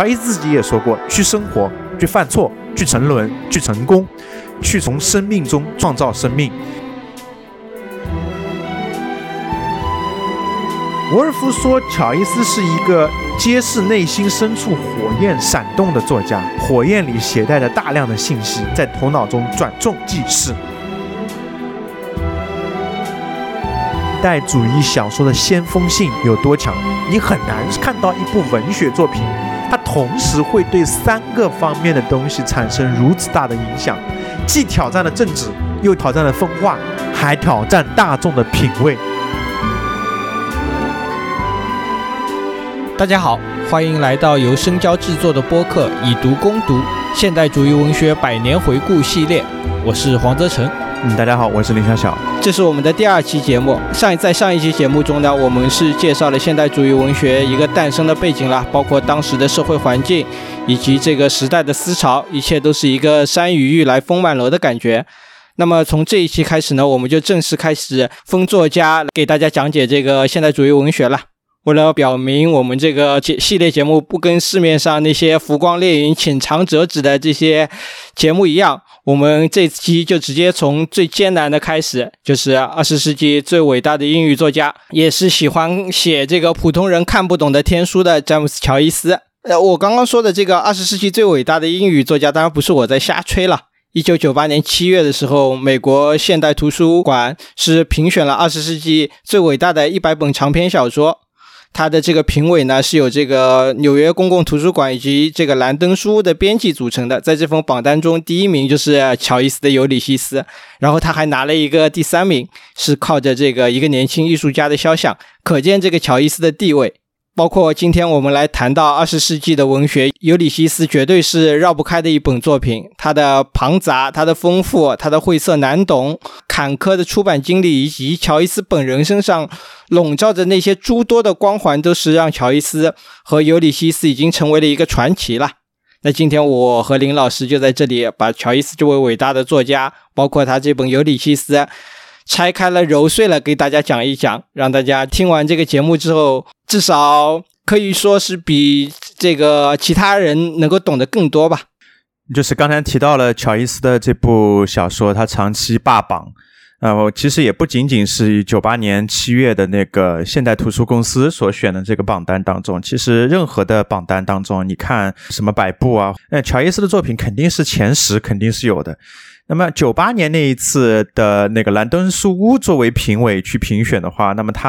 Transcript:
乔伊自己也说过：去生活，去犯错，去沉沦，去成功，去从生命中创造生命。沃尔夫说，乔伊斯是一个揭示内心深处火焰闪动的作家，火焰里携带着大量的信息，在头脑中转瞬即逝。代主义小说的先锋性有多强？你很难看到一部文学作品，它同时会对三个方面的东西产生如此大的影响，既挑战了政治，又挑战了风化，还挑战大众的品味。大家好，欢迎来到由深交制作的播客《以读攻读：现代主义文学百年回顾》系列。我是黄泽成。嗯，大家好，我是林小小。这是我们的第二期节目。上在上一期节目中呢，我们是介绍了现代主义文学一个诞生的背景了，包括当时的社会环境以及这个时代的思潮，一切都是一个山雨欲来风满楼的感觉。那么从这一期开始呢，我们就正式开始封作家，给大家讲解这个现代主义文学了。为了表明我们这个节系列节目不跟市面上那些浮光掠影、浅尝辄止的这些节目一样，我们这期就直接从最艰难的开始，就是二十世纪最伟大的英语作家，也是喜欢写这个普通人看不懂的天书的詹姆斯·乔伊斯。呃，我刚刚说的这个二十世纪最伟大的英语作家，当然不是我在瞎吹了。一九九八年七月的时候，美国现代图书馆是评选了二十世纪最伟大的一百本长篇小说。他的这个评委呢，是由这个纽约公共图书馆以及这个兰登书屋的编辑组成的。在这封榜单中，第一名就是乔伊斯的《尤里西斯》，然后他还拿了一个第三名，是靠着这个一个年轻艺术家的肖像，可见这个乔伊斯的地位。包括今天我们来谈到二十世纪的文学，《尤里西斯》绝对是绕不开的一本作品。它的庞杂、它的丰富、它的晦涩难懂、坎坷的出版经历，以及乔伊斯本人身上笼罩着那些诸多的光环，都是让乔伊斯和尤里西斯已经成为了一个传奇了。那今天我和林老师就在这里把乔伊斯这位伟大的作家，包括他这本《尤里西斯》。拆开了揉碎了，给大家讲一讲，让大家听完这个节目之后，至少可以说是比这个其他人能够懂得更多吧。就是刚才提到了乔伊斯的这部小说，他长期霸榜，呃，其实也不仅仅是九八年七月的那个现代图书公司所选的这个榜单当中，其实任何的榜单当中，你看什么百部啊，那乔伊斯的作品肯定是前十，肯定是有的。那么九八年那一次的那个兰登书屋作为评委去评选的话，那么他们